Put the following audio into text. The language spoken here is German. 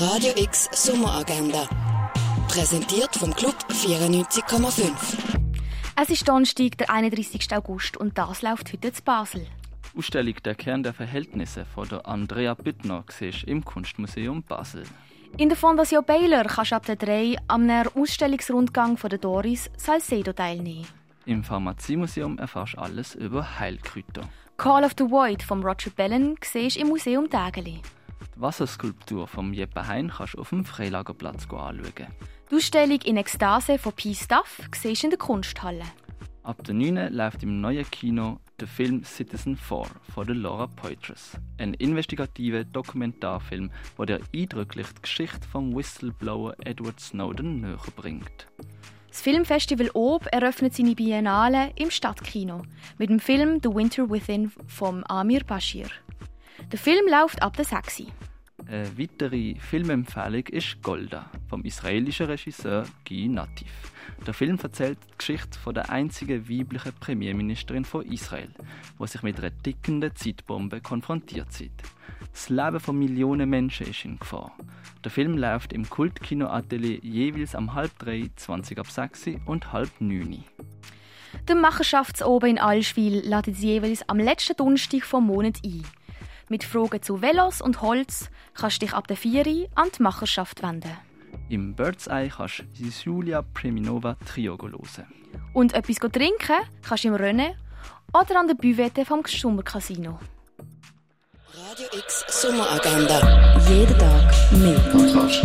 Radio X Sommeragenda. Präsentiert vom Club 94,5. Es ist Donnerstag, der 31. August und das läuft heute zu Basel. Ausstellung Der Kern der Verhältnisse von der Andrea Büttner siehst im Kunstmuseum Basel. In der Fondation Baylor kannst du ab der 3 am Ausstellungsrundgang von der Doris Salcedo teilnehmen. Im Pharmaziemuseum erfährst du alles über Heilkräuter. Call of the Void von Roger Bellen siehst im Museum Tägeli. Die Wasserskulptur von Jeppe Hein kannst du auf dem Freilagerplatz anschauen. Die Ausstellung in Ekstase von P. Stuff siehst du in der Kunsthalle. Ab der 9. läuft im neuen Kino der Film Citizen 4 von der Laura Poitras. Ein investigativer Dokumentarfilm, der dir eindrücklich die Geschichte vom Whistleblower Edward Snowden näher bringt. Das Filmfestival Ob eröffnet seine Biennale im Stadtkino mit dem Film The Winter Within von Amir Bashir. Der Film läuft ab der 6. Eine weitere Filmempfehlung ist Golda vom israelischen Regisseur Guy Natif. Der Film erzählt die Geschichte von der einzigen weiblichen Premierministerin von Israel, die sich mit einer tickenden Zeitbombe konfrontiert sieht. Das Leben von Millionen Menschen ist in Gefahr. Der Film läuft im Kultkino-Atelier jeweils am halb drei, 20 ab 6 und halb neun. Der Machenschaftsoben in Allschwil ladet sie jeweils am letzten Donnerstag vom Monat ein. Mit Fragen zu Velos und Holz kannst du dich ab der 4 an die Macherschaft wenden. Im Bird's Eye kannst du die Julia Preminova Trio hören. Und etwas trinken kannst du im Rennen oder an der Büvette vom Sommercasino. Radio X Sommeragenda. Jeden Tag mehr. Kontrast.